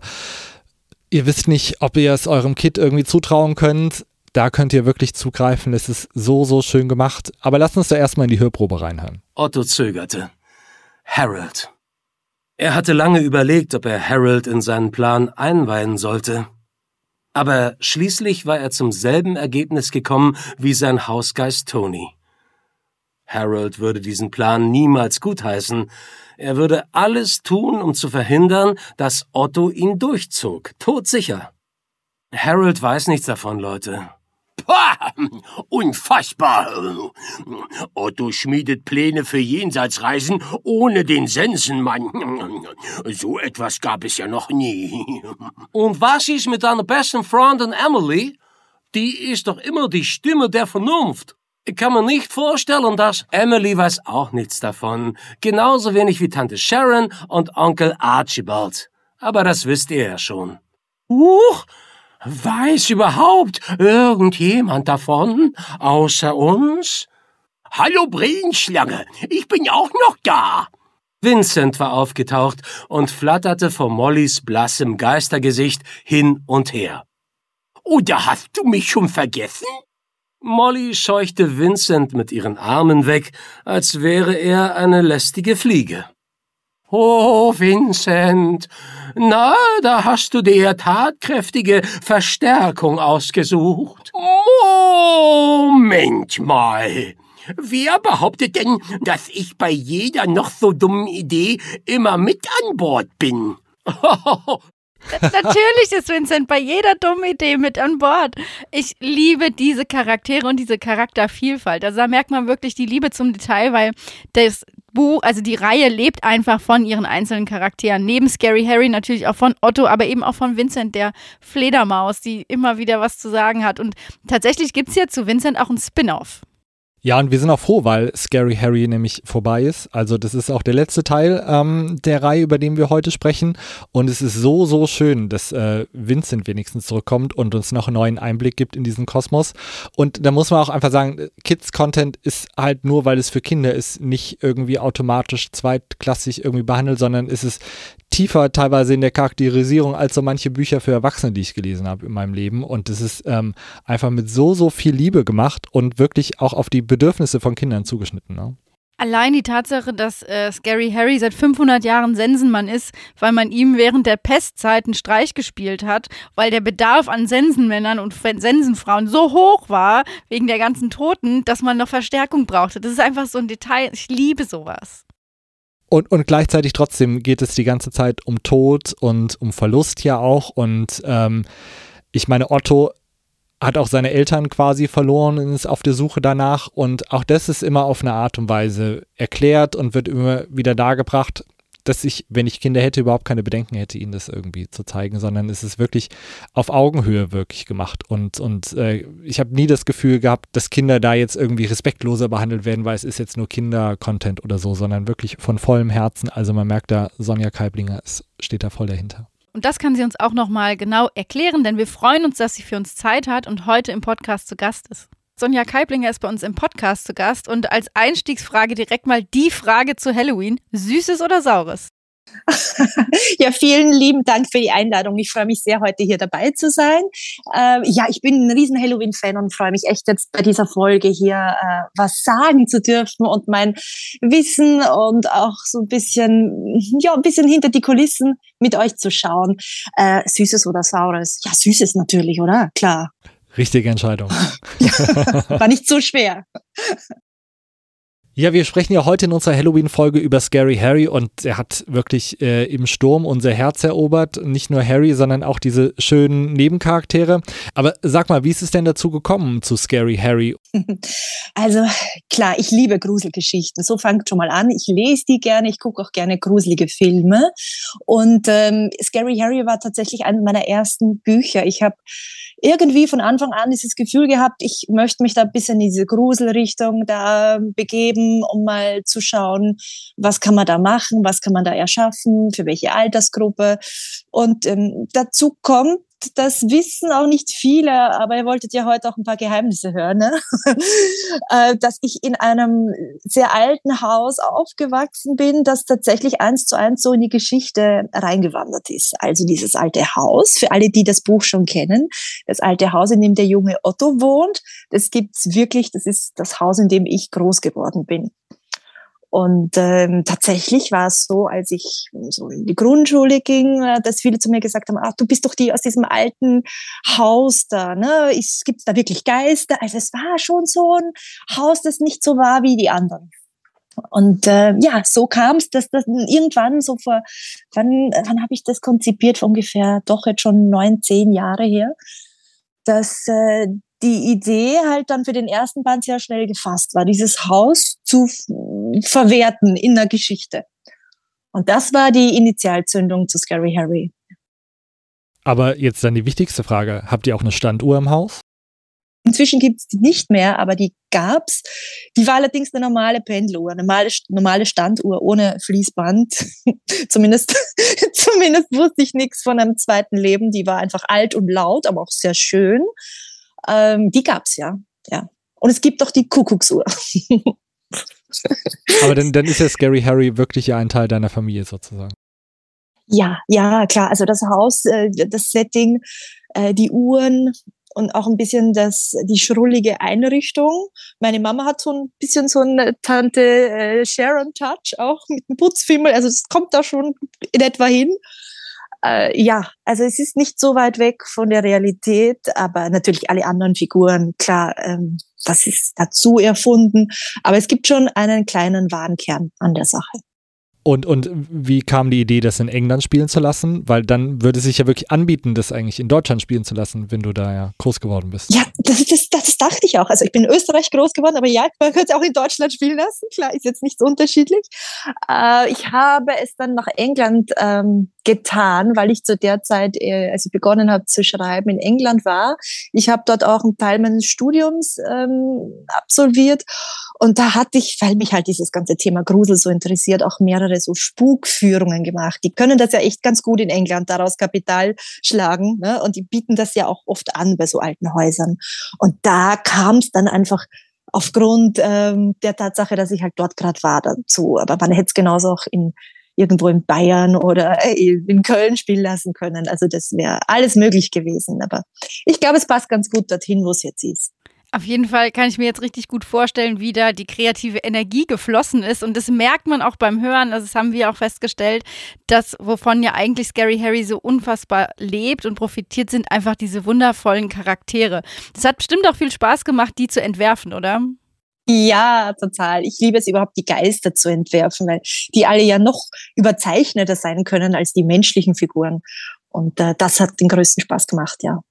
[SPEAKER 1] ihr wisst nicht, ob ihr es eurem Kind irgendwie zutrauen könnt, da könnt ihr wirklich zugreifen. Es ist so, so schön gemacht. Aber lasst uns da erstmal in die Hörprobe reinhören.
[SPEAKER 5] Otto zögerte. Harold. Er hatte lange überlegt, ob er Harold in seinen Plan einweihen sollte. Aber schließlich war er zum selben Ergebnis gekommen wie sein Hausgeist Tony. Harold würde diesen Plan niemals gutheißen. Er würde alles tun, um zu verhindern, dass Otto ihn durchzog. Todsicher. Harold weiß nichts davon, Leute.
[SPEAKER 6] Pah, unfassbar. Otto schmiedet Pläne für Jenseitsreisen ohne den Sensenmann. So etwas gab es ja noch nie.
[SPEAKER 5] Und was ist mit deiner besten Freundin Emily? Die ist doch immer die Stimme der Vernunft. Ich kann mir nicht vorstellen, dass Emily weiß auch nichts davon. Genauso wenig wie Tante Sharon und Onkel Archibald. Aber das wisst ihr ja schon.
[SPEAKER 6] Huch, weiß überhaupt irgendjemand davon, außer uns? Hallo Brillenschlange, ich bin auch noch da.
[SPEAKER 5] Vincent war aufgetaucht und flatterte vor Mollys blassem Geistergesicht hin und her.
[SPEAKER 6] Oder hast du mich schon vergessen?
[SPEAKER 5] Molly scheuchte Vincent mit ihren Armen weg, als wäre er eine lästige Fliege.
[SPEAKER 6] Oh, Vincent, na, da hast du dir tatkräftige Verstärkung ausgesucht. Moment mal. Wer behauptet denn, dass ich bei jeder noch so dummen Idee immer mit an Bord bin?
[SPEAKER 2] Natürlich ist Vincent bei jeder dummen Idee mit an Bord. Ich liebe diese Charaktere und diese Charaktervielfalt. Also da merkt man wirklich die Liebe zum Detail, weil das Buch, also die Reihe lebt einfach von ihren einzelnen Charakteren. Neben Scary Harry natürlich auch von Otto, aber eben auch von Vincent, der Fledermaus, die immer wieder was zu sagen hat. Und tatsächlich gibt es ja zu Vincent auch ein Spin-off.
[SPEAKER 1] Ja, und wir sind auch froh, weil Scary Harry nämlich vorbei ist. Also das ist auch der letzte Teil ähm, der Reihe, über den wir heute sprechen. Und es ist so, so schön, dass äh, Vincent wenigstens zurückkommt und uns noch einen neuen Einblick gibt in diesen Kosmos. Und da muss man auch einfach sagen, Kids-Content ist halt nur, weil es für Kinder ist, nicht irgendwie automatisch zweitklassig irgendwie behandelt, sondern es ist tiefer teilweise in der Charakterisierung als so manche Bücher für Erwachsene, die ich gelesen habe in meinem Leben. Und es ist ähm, einfach mit so, so viel Liebe gemacht und wirklich auch auf die Bedürfnisse von Kindern zugeschnitten. Ne?
[SPEAKER 2] Allein die Tatsache, dass äh, Scary Harry seit 500 Jahren Sensenmann ist, weil man ihm während der Pestzeit einen Streich gespielt hat, weil der Bedarf an Sensenmännern und Sensenfrauen so hoch war, wegen der ganzen Toten, dass man noch Verstärkung brauchte. Das ist einfach so ein Detail. Ich liebe sowas.
[SPEAKER 1] Und, und gleichzeitig trotzdem geht es die ganze Zeit um Tod und um Verlust ja auch. Und ähm, ich meine, Otto hat auch seine Eltern quasi verloren und ist auf der Suche danach. Und auch das ist immer auf eine Art und Weise erklärt und wird immer wieder dargebracht dass ich, wenn ich Kinder hätte, überhaupt keine Bedenken hätte, ihnen das irgendwie zu zeigen, sondern es ist wirklich auf Augenhöhe wirklich gemacht. Und, und äh, ich habe nie das Gefühl gehabt, dass Kinder da jetzt irgendwie respektloser behandelt werden, weil es ist jetzt nur Kinder-Content oder so, sondern wirklich von vollem Herzen. Also man merkt da, Sonja Keiblinger ist, steht da voll dahinter.
[SPEAKER 2] Und das kann sie uns auch nochmal genau erklären, denn wir freuen uns, dass sie für uns Zeit hat und heute im Podcast zu Gast ist. Sonja Keiblinger ist bei uns im Podcast zu Gast und als Einstiegsfrage direkt mal die Frage zu Halloween. Süßes oder Saures?
[SPEAKER 7] ja, vielen lieben Dank für die Einladung. Ich freue mich sehr, heute hier dabei zu sein. Äh, ja, ich bin ein riesen Halloween-Fan und freue mich echt jetzt bei dieser Folge hier äh, was sagen zu dürfen und mein Wissen und auch so ein bisschen, ja, ein bisschen hinter die Kulissen mit euch zu schauen. Äh, Süßes oder Saures? Ja, Süßes natürlich, oder? Klar.
[SPEAKER 1] Richtige Entscheidung.
[SPEAKER 7] war nicht so schwer.
[SPEAKER 1] Ja, wir sprechen ja heute in unserer Halloween-Folge über Scary Harry und er hat wirklich äh, im Sturm unser Herz erobert. Nicht nur Harry, sondern auch diese schönen Nebencharaktere. Aber sag mal, wie ist es denn dazu gekommen zu Scary Harry?
[SPEAKER 7] Also klar, ich liebe Gruselgeschichten. So fangt schon mal an. Ich lese die gerne, ich gucke auch gerne gruselige Filme. Und ähm, Scary Harry war tatsächlich eine meiner ersten Bücher. Ich habe irgendwie von Anfang an dieses Gefühl gehabt, ich möchte mich da ein bisschen in diese Gruselrichtung da begeben, um mal zu schauen, was kann man da machen, was kann man da erschaffen, für welche Altersgruppe. Und ähm, dazu kommt, das wissen auch nicht viele, aber ihr wolltet ja heute auch ein paar Geheimnisse hören, ne? Äh, dass ich in einem sehr alten Haus aufgewachsen bin, das tatsächlich eins zu eins so in die Geschichte reingewandert ist. Also dieses alte Haus, für alle, die das Buch schon kennen, das alte Haus, in dem der junge Otto wohnt, das gibt's wirklich, das ist das Haus, in dem ich groß geworden bin. Und ähm, tatsächlich war es so, als ich so in die Grundschule ging, äh, dass viele zu mir gesagt haben, ach, du bist doch die aus diesem alten Haus da, ne? Gibt da wirklich Geister? Also es war schon so ein Haus, das nicht so war wie die anderen. Und äh, ja, so kam es, dass das irgendwann so vor, wann, wann habe ich das konzipiert? Vor ungefähr doch jetzt schon neun, zehn Jahre her, dass äh, die Idee halt dann für den ersten Band sehr schnell gefasst war, dieses Haus zu verwerten in der Geschichte. Und das war die Initialzündung zu Scary Harry.
[SPEAKER 1] Aber jetzt dann die wichtigste Frage. Habt ihr auch eine Standuhr im Haus?
[SPEAKER 7] Inzwischen gibt es die nicht mehr, aber die gab's. Die war allerdings eine normale Pendeluhr, eine normale, normale Standuhr ohne Fließband. zumindest, zumindest wusste ich nichts von einem zweiten Leben. Die war einfach alt und laut, aber auch sehr schön. Ähm, die gab's ja, ja. Und es gibt auch die Kuckucksuhr.
[SPEAKER 1] aber dann, dann ist ja Scary Harry wirklich ja ein Teil deiner Familie sozusagen.
[SPEAKER 7] Ja, ja, klar. Also das Haus, äh, das Setting, äh, die Uhren, und auch ein bisschen das, die schrullige Einrichtung. Meine Mama hat so ein bisschen so eine Tante äh, Sharon Touch auch mit dem Putzfimmel. Also es kommt da schon in etwa hin. Äh, ja, also es ist nicht so weit weg von der Realität, aber natürlich alle anderen Figuren, klar, ähm, das ist dazu erfunden. Aber es gibt schon einen kleinen Warenkern an der Sache.
[SPEAKER 1] Und, und wie kam die Idee, das in England spielen zu lassen? Weil dann würde es sich ja wirklich anbieten, das eigentlich in Deutschland spielen zu lassen, wenn du da ja groß geworden bist.
[SPEAKER 7] Ja, das, das, das dachte ich auch. Also ich bin in Österreich groß geworden, aber ja, man könnte es auch in Deutschland spielen lassen. Klar, ist jetzt nicht so unterschiedlich. Äh, ich habe es dann nach England ähm, getan, weil ich zu der Zeit, äh, als ich begonnen habe zu schreiben, in England war. Ich habe dort auch einen Teil meines Studiums ähm, absolviert und da hatte ich, weil mich halt dieses ganze Thema Grusel so interessiert, auch mehrere so Spukführungen gemacht. Die können das ja echt ganz gut in England daraus Kapital schlagen. Ne? Und die bieten das ja auch oft an bei so alten Häusern. Und da kam es dann einfach aufgrund ähm, der Tatsache, dass ich halt dort gerade war dazu. Aber man hätte es genauso auch in irgendwo in Bayern oder äh, in Köln spielen lassen können. Also das wäre alles möglich gewesen. Aber ich glaube, es passt ganz gut dorthin, wo es jetzt ist.
[SPEAKER 2] Auf jeden Fall kann ich mir jetzt richtig gut vorstellen, wie da die kreative Energie geflossen ist. Und das merkt man auch beim Hören. Also das haben wir auch festgestellt, dass wovon ja eigentlich Scary Harry so unfassbar lebt und profitiert, sind einfach diese wundervollen Charaktere. Das hat bestimmt auch viel Spaß gemacht, die zu entwerfen, oder?
[SPEAKER 7] Ja, total. Ich liebe es überhaupt, die Geister zu entwerfen, weil die alle ja noch überzeichneter sein können als die menschlichen Figuren. Und äh, das hat den größten Spaß gemacht, ja.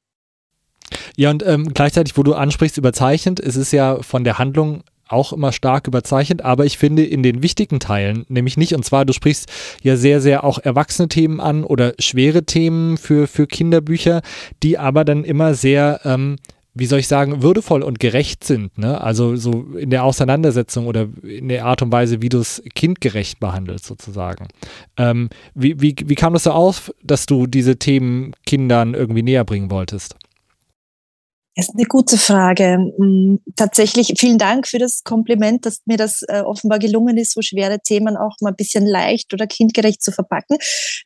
[SPEAKER 1] Ja, und ähm, gleichzeitig, wo du ansprichst, überzeichnet, es ist ja von der Handlung auch immer stark überzeichnet, aber ich finde in den wichtigen Teilen, nämlich nicht, und zwar du sprichst ja sehr, sehr auch erwachsene Themen an oder schwere Themen für, für Kinderbücher, die aber dann immer sehr, ähm, wie soll ich sagen, würdevoll und gerecht sind. Ne? Also so in der Auseinandersetzung oder in der Art und Weise, wie du es kindgerecht behandelst, sozusagen. Ähm, wie, wie, wie kam das so auf, dass du diese Themen Kindern irgendwie näher bringen wolltest?
[SPEAKER 7] Das ist eine gute Frage. Mm, tatsächlich vielen Dank für das Kompliment, dass mir das äh, offenbar gelungen ist, so schwere Themen auch mal ein bisschen leicht oder kindgerecht zu verpacken.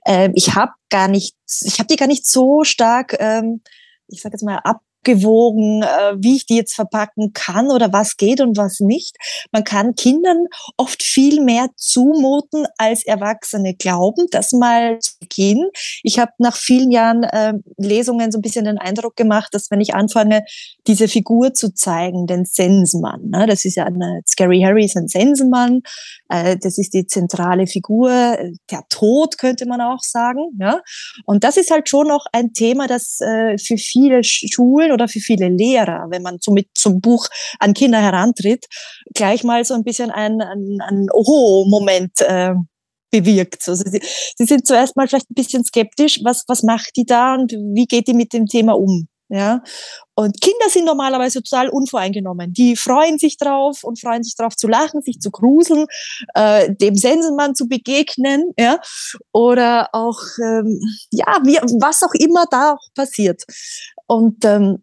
[SPEAKER 7] Ähm, ich habe gar nicht, ich habe die gar nicht so stark, ähm, ich sage jetzt mal, ab abgewogen, äh, wie ich die jetzt verpacken kann oder was geht und was nicht. Man kann Kindern oft viel mehr zumuten, als Erwachsene glauben. Das mal zu Beginn. Ich habe nach vielen Jahren äh, Lesungen so ein bisschen den Eindruck gemacht, dass wenn ich anfange, diese Figur zu zeigen, den Sensenmann, ne, das ist ja eine, Scary Harry ist ein Sensenmann, das ist die zentrale Figur, der Tod könnte man auch sagen. Ja? Und das ist halt schon noch ein Thema, das äh, für viele Schulen oder für viele Lehrer, wenn man so mit zum Buch an Kinder herantritt, gleich mal so ein bisschen ein, ein, ein Oho-Moment äh, bewirkt. Also sie, sie sind zuerst mal vielleicht ein bisschen skeptisch, was, was macht die da und wie geht die mit dem Thema um? Ja, und Kinder sind normalerweise total unvoreingenommen. Die freuen sich drauf und freuen sich drauf zu lachen, sich zu gruseln, äh, dem Sensenmann zu begegnen, ja, oder auch ähm, ja, wie, was auch immer da auch passiert. Und ähm,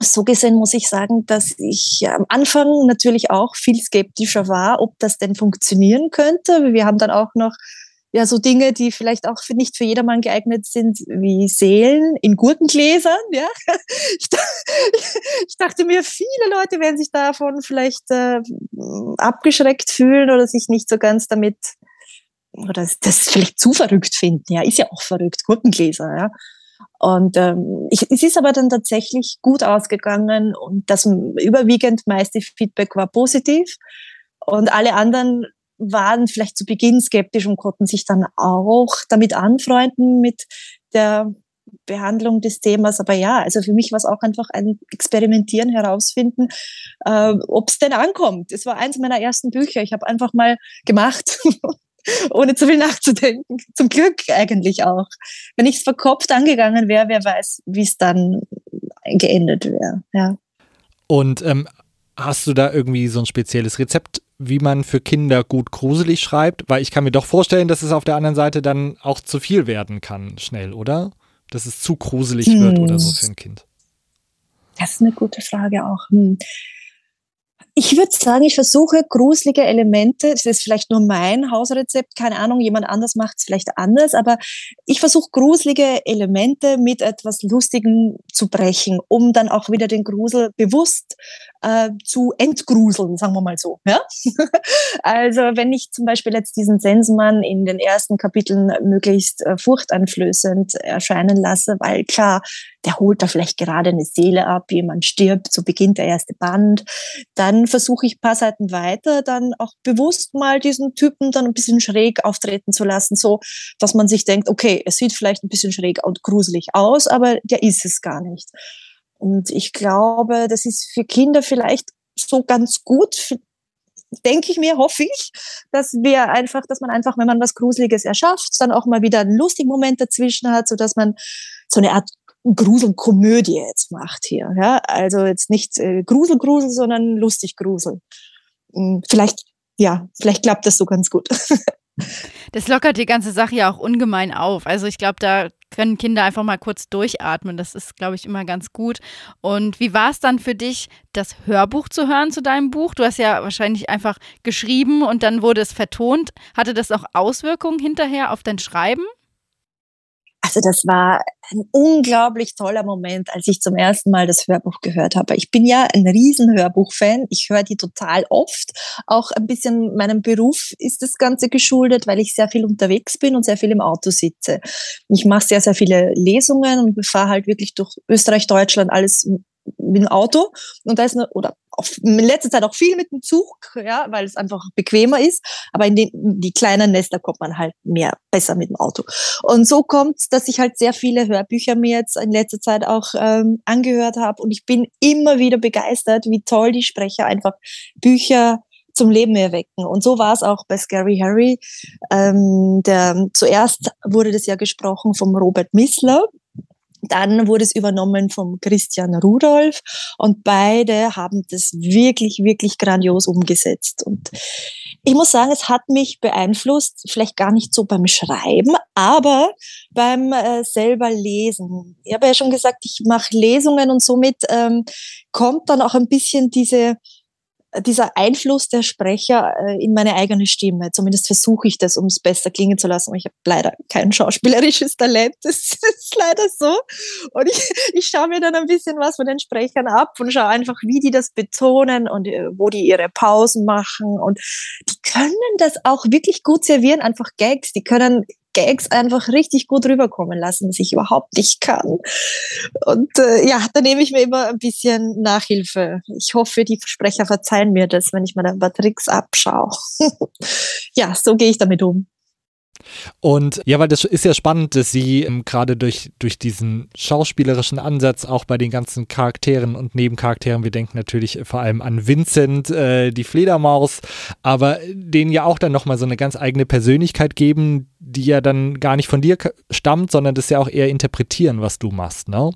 [SPEAKER 7] so gesehen muss ich sagen, dass ich am Anfang natürlich auch viel skeptischer war, ob das denn funktionieren könnte. Wir haben dann auch noch ja so Dinge, die vielleicht auch für, nicht für jedermann geeignet sind, wie Seelen in Gurkengläsern. Ja, ich, ich dachte mir, viele Leute werden sich davon vielleicht äh, abgeschreckt fühlen oder sich nicht so ganz damit oder das vielleicht zu verrückt finden. Ja, ist ja auch verrückt, Gurkengläser. Ja. Und ähm, ich, es ist aber dann tatsächlich gut ausgegangen und das überwiegend meiste Feedback war positiv. Und alle anderen waren vielleicht zu Beginn skeptisch und konnten sich dann auch damit anfreunden mit der Behandlung des Themas. Aber ja, also für mich war es auch einfach ein Experimentieren, herausfinden, äh, ob es denn ankommt. Es war eins meiner ersten Bücher. Ich habe einfach mal gemacht ohne zu viel nachzudenken. Zum Glück eigentlich auch. Wenn ich es verkopft angegangen wäre, wer weiß, wie es dann geendet wäre. Ja.
[SPEAKER 1] Und ähm, hast du da irgendwie so ein spezielles Rezept, wie man für Kinder gut gruselig schreibt? Weil ich kann mir doch vorstellen, dass es auf der anderen Seite dann auch zu viel werden kann, schnell, oder? Dass es zu gruselig hm. wird oder so für ein Kind.
[SPEAKER 7] Das ist eine gute Frage auch. Hm. Ich würde sagen, ich versuche gruselige Elemente, das ist vielleicht nur mein Hausrezept, keine Ahnung, jemand anders macht es vielleicht anders, aber ich versuche gruselige Elemente mit etwas Lustigem zu brechen, um dann auch wieder den Grusel bewusst äh, zu entgruseln, sagen wir mal so. Ja? also wenn ich zum Beispiel jetzt diesen Sensenmann in den ersten Kapiteln möglichst äh, furchteinflößend erscheinen lasse, weil klar, der holt da vielleicht gerade eine Seele ab, jemand stirbt, so beginnt der erste Band, dann versuche ich paar Seiten weiter dann auch bewusst mal diesen Typen dann ein bisschen schräg auftreten zu lassen, so dass man sich denkt, okay, es sieht vielleicht ein bisschen schräg und gruselig aus, aber der ist es gar nicht. Und ich glaube, das ist für Kinder vielleicht so ganz gut, denke ich mir, hoffe ich, dass wir einfach, dass man einfach, wenn man was Gruseliges erschafft, dann auch mal wieder einen lustigen Moment dazwischen hat, so dass man so eine Art Gruselkomödie jetzt macht hier. Ja? Also jetzt nicht äh, Grusel, Grusel, sondern lustig Grusel. Hm, vielleicht, ja, vielleicht klappt das so ganz gut.
[SPEAKER 2] Das lockert die ganze Sache ja auch ungemein auf. Also ich glaube, da können Kinder einfach mal kurz durchatmen. Das ist, glaube ich, immer ganz gut. Und wie war es dann für dich, das Hörbuch zu hören zu deinem Buch? Du hast ja wahrscheinlich einfach geschrieben und dann wurde es vertont. Hatte das auch Auswirkungen hinterher auf dein Schreiben?
[SPEAKER 7] Also das war ein unglaublich toller Moment, als ich zum ersten Mal das Hörbuch gehört habe. Ich bin ja ein riesen Hörbuchfan. Ich höre die total oft. Auch ein bisschen meinem Beruf ist das Ganze geschuldet, weil ich sehr viel unterwegs bin und sehr viel im Auto sitze. Ich mache sehr, sehr viele Lesungen und fahre halt wirklich durch Österreich, Deutschland, alles mit dem Auto und da ist eine, oder auf, in letzter Zeit auch viel mit dem Zug, ja, weil es einfach bequemer ist. Aber in den, die kleinen Nester kommt man halt mehr besser mit dem Auto. Und so kommt dass ich halt sehr viele Hörbücher mir jetzt in letzter Zeit auch ähm, angehört habe. Und ich bin immer wieder begeistert, wie toll die Sprecher einfach Bücher zum Leben erwecken. Und so war es auch bei Scary Harry. Ähm, der, zuerst wurde das ja gesprochen vom Robert Missler, dann wurde es übernommen vom Christian Rudolf und beide haben das wirklich, wirklich grandios umgesetzt. Und ich muss sagen, es hat mich beeinflusst, vielleicht gar nicht so beim Schreiben, aber beim äh, selber Lesen. Ich habe ja schon gesagt, ich mache Lesungen und somit ähm, kommt dann auch ein bisschen diese dieser Einfluss der Sprecher äh, in meine eigene Stimme. Zumindest versuche ich das, um es besser klingen zu lassen. Ich habe leider kein schauspielerisches Talent. Das ist leider so. Und ich, ich schaue mir dann ein bisschen was von den Sprechern ab und schaue einfach, wie die das betonen und äh, wo die ihre Pausen machen. Und die können das auch wirklich gut servieren, einfach Gags. Die können Gags einfach richtig gut rüberkommen lassen, was ich überhaupt nicht kann. Und äh, ja, da nehme ich mir immer ein bisschen Nachhilfe. Ich hoffe, die Sprecher verzeihen mir das, wenn ich mal ein paar Tricks abschaue. ja, so gehe ich damit um.
[SPEAKER 1] Und ja, weil das ist ja spannend, dass sie ähm, gerade durch, durch diesen schauspielerischen Ansatz auch bei den ganzen Charakteren und Nebencharakteren, wir denken natürlich vor allem an Vincent, äh, die Fledermaus, aber denen ja auch dann nochmal so eine ganz eigene Persönlichkeit geben, die ja dann gar nicht von dir stammt, sondern das ja auch eher interpretieren, was du machst, ne?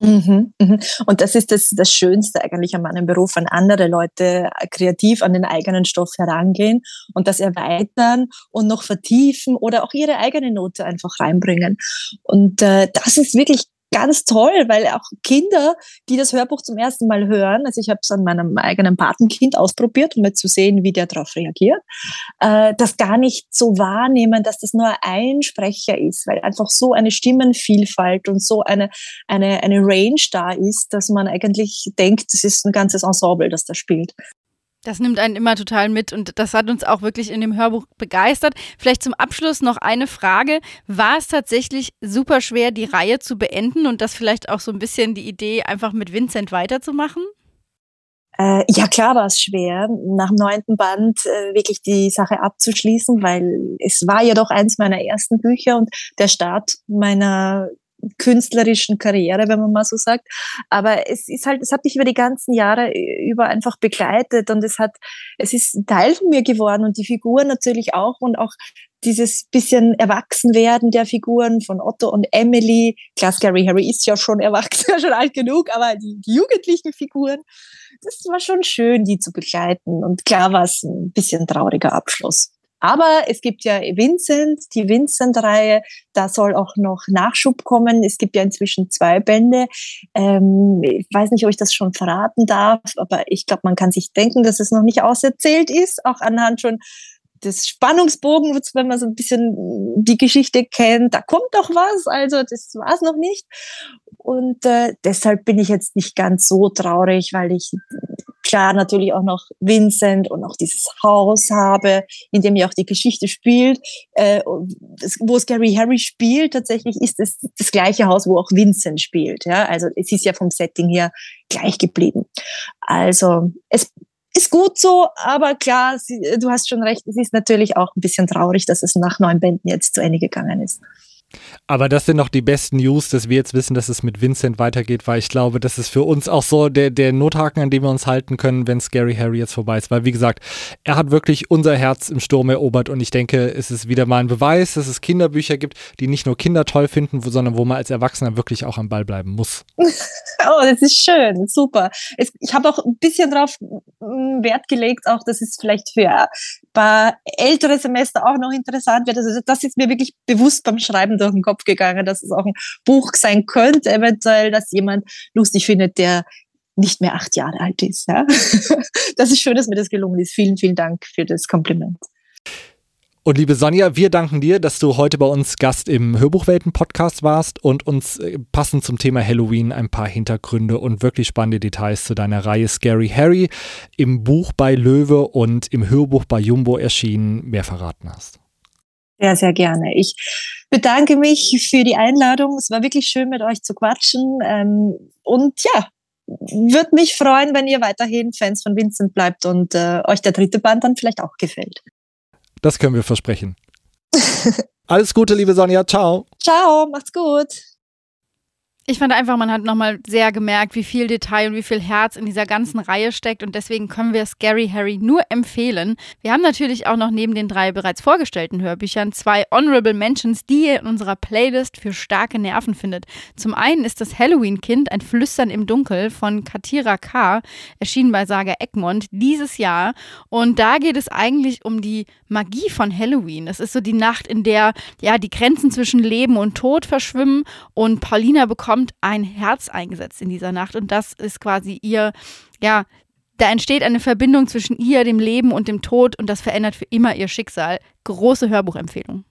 [SPEAKER 7] Mhm, mhm. Und das ist das, das Schönste eigentlich an meinem Beruf, wenn andere Leute kreativ an den eigenen Stoff herangehen und das erweitern und noch vertiefen oder auch ihre eigene Note einfach reinbringen. Und äh, das ist wirklich ganz toll, weil auch Kinder, die das Hörbuch zum ersten Mal hören, also ich habe es an meinem eigenen Patenkind ausprobiert, um mal zu sehen, wie der darauf reagiert, äh, das gar nicht so wahrnehmen, dass das nur ein Sprecher ist, weil einfach so eine Stimmenvielfalt und so eine, eine, eine Range da ist, dass man eigentlich denkt, das ist ein ganzes Ensemble, das da spielt.
[SPEAKER 2] Das nimmt einen immer total mit und das hat uns auch wirklich in dem Hörbuch begeistert. Vielleicht zum Abschluss noch eine Frage. War es tatsächlich super schwer, die Reihe zu beenden und das vielleicht auch so ein bisschen die Idee, einfach mit Vincent weiterzumachen?
[SPEAKER 7] Äh, ja, klar war es schwer, nach dem neunten Band äh, wirklich die Sache abzuschließen, weil es war ja doch eins meiner ersten Bücher und der Start meiner künstlerischen Karriere, wenn man mal so sagt. Aber es ist halt, es hat mich über die ganzen Jahre über einfach begleitet und es hat, es ist ein Teil von mir geworden und die Figuren natürlich auch und auch dieses bisschen Erwachsenwerden der Figuren von Otto und Emily. Klar, Scary Harry ist ja schon erwachsen, schon alt genug, aber die, die jugendlichen Figuren, das war schon schön, die zu begleiten. Und klar war es ein bisschen trauriger Abschluss. Aber es gibt ja Vincent, die Vincent-Reihe, da soll auch noch Nachschub kommen. Es gibt ja inzwischen zwei Bände. Ähm, ich weiß nicht, ob ich das schon verraten darf, aber ich glaube, man kann sich denken, dass es noch nicht auserzählt ist, auch anhand schon des Spannungsbogens, wenn man so ein bisschen die Geschichte kennt, da kommt doch was, also das war es noch nicht. Und äh, deshalb bin ich jetzt nicht ganz so traurig, weil ich klar natürlich auch noch Vincent und auch dieses Haus habe, in dem ja auch die Geschichte spielt. Äh, wo Scary Harry spielt, tatsächlich ist es das gleiche Haus, wo auch Vincent spielt. Ja? Also es ist ja vom Setting her gleich geblieben. Also es ist gut so, aber klar, du hast schon recht, es ist natürlich auch ein bisschen traurig, dass es nach neun Bänden jetzt zu Ende gegangen ist.
[SPEAKER 1] Aber das sind noch die besten News, dass wir jetzt wissen, dass es mit Vincent weitergeht, weil ich glaube, das ist für uns auch so der, der Nothaken, an dem wir uns halten können, wenn Scary Harry jetzt vorbei ist. Weil, wie gesagt, er hat wirklich unser Herz im Sturm erobert und ich denke, es ist wieder mal ein Beweis, dass es Kinderbücher gibt, die nicht nur Kinder toll finden, sondern wo man als Erwachsener wirklich auch am Ball bleiben muss.
[SPEAKER 7] oh, das ist schön, super. Es, ich habe auch ein bisschen darauf Wert gelegt, auch dass es vielleicht für ein paar ältere Semester auch noch interessant wird. Also das ist mir wirklich bewusst beim Schreiben durch den Kopf gegangen, dass es auch ein Buch sein könnte, eventuell, dass jemand lustig findet, der nicht mehr acht Jahre alt ist. Ja? Das ist schön, dass mir das gelungen ist. Vielen, vielen Dank für das Kompliment.
[SPEAKER 1] Und liebe Sonja, wir danken dir, dass du heute bei uns Gast im Hörbuchwelten-Podcast warst und uns äh, passend zum Thema Halloween ein paar Hintergründe und wirklich spannende Details zu deiner Reihe Scary Harry im Buch bei Löwe und im Hörbuch bei Jumbo erschienen mehr verraten hast.
[SPEAKER 7] Sehr, sehr gerne. Ich bedanke mich für die Einladung. Es war wirklich schön, mit euch zu quatschen. Ähm, und ja, würde mich freuen, wenn ihr weiterhin Fans von Vincent bleibt und äh, euch der dritte Band dann vielleicht auch gefällt.
[SPEAKER 1] Das können wir versprechen. Alles Gute, liebe Sonja. Ciao.
[SPEAKER 7] Ciao, macht's gut.
[SPEAKER 2] Ich fand einfach, man hat nochmal sehr gemerkt, wie viel Detail und wie viel Herz in dieser ganzen Reihe steckt und deswegen können wir Scary Harry nur empfehlen. Wir haben natürlich auch noch neben den drei bereits vorgestellten Hörbüchern zwei Honorable Mentions, die ihr in unserer Playlist für starke Nerven findet. Zum einen ist das Halloween-Kind, ein Flüstern im Dunkel von Katira K., erschienen bei Saga Egmont dieses Jahr und da geht es eigentlich um die Magie von Halloween. Es ist so die Nacht, in der ja die Grenzen zwischen Leben und Tod verschwimmen und Paulina bekommt bekommt ein Herz eingesetzt in dieser Nacht und das ist quasi ihr, ja, da entsteht eine Verbindung zwischen ihr, dem Leben und dem Tod und das verändert für immer ihr Schicksal. Große Hörbuchempfehlung.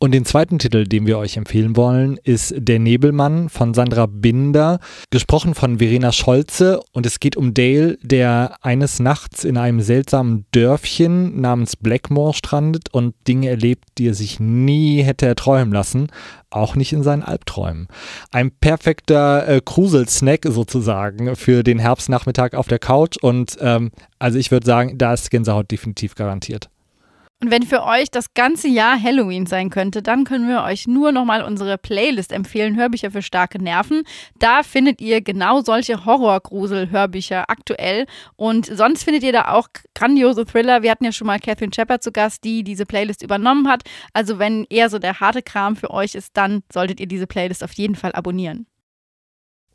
[SPEAKER 1] Und den zweiten Titel, den wir euch empfehlen wollen, ist Der Nebelmann von Sandra Binder, gesprochen von Verena Scholze. Und es geht um Dale, der eines Nachts in einem seltsamen Dörfchen namens Blackmore strandet und Dinge erlebt, die er sich nie hätte erträumen lassen, auch nicht in seinen Albträumen. Ein perfekter äh, Kruselsnack sozusagen für den Herbstnachmittag auf der Couch. Und ähm, also ich würde sagen, da ist Gänsehaut definitiv garantiert.
[SPEAKER 2] Und wenn für euch das ganze Jahr Halloween sein könnte, dann können wir euch nur nochmal unsere Playlist empfehlen, Hörbücher für starke Nerven. Da findet ihr genau solche Horrorgrusel-Hörbücher aktuell. Und sonst findet ihr da auch grandiose Thriller. Wir hatten ja schon mal Catherine Shepard zu Gast, die diese Playlist übernommen hat. Also wenn eher so der harte Kram für euch ist, dann solltet ihr diese Playlist auf jeden Fall abonnieren.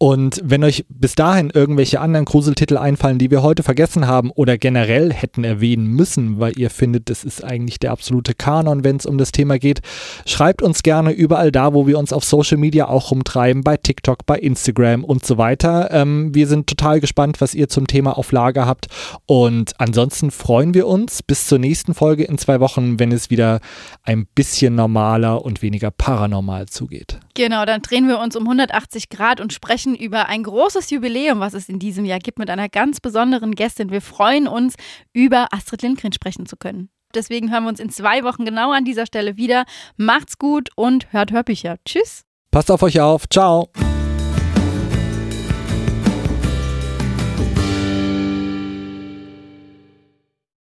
[SPEAKER 1] Und wenn euch bis dahin irgendwelche anderen Gruseltitel einfallen, die wir heute vergessen haben oder generell hätten erwähnen müssen, weil ihr findet, das ist eigentlich der absolute Kanon, wenn es um das Thema geht, schreibt uns gerne überall da, wo wir uns auf Social Media auch rumtreiben, bei TikTok, bei Instagram und so weiter. Ähm, wir sind total gespannt, was ihr zum Thema auf Lager habt. Und ansonsten freuen wir uns bis zur nächsten Folge in zwei Wochen, wenn es wieder ein bisschen normaler und weniger paranormal zugeht.
[SPEAKER 2] Genau, dann drehen wir uns um 180 Grad und sprechen über ein großes Jubiläum, was es in diesem Jahr gibt, mit einer ganz besonderen Gästin. Wir freuen uns, über Astrid Lindgren sprechen zu können. Deswegen hören wir uns in zwei Wochen genau an dieser Stelle wieder. Macht's gut und hört Hörbücher. Tschüss.
[SPEAKER 1] Passt auf euch auf. Ciao.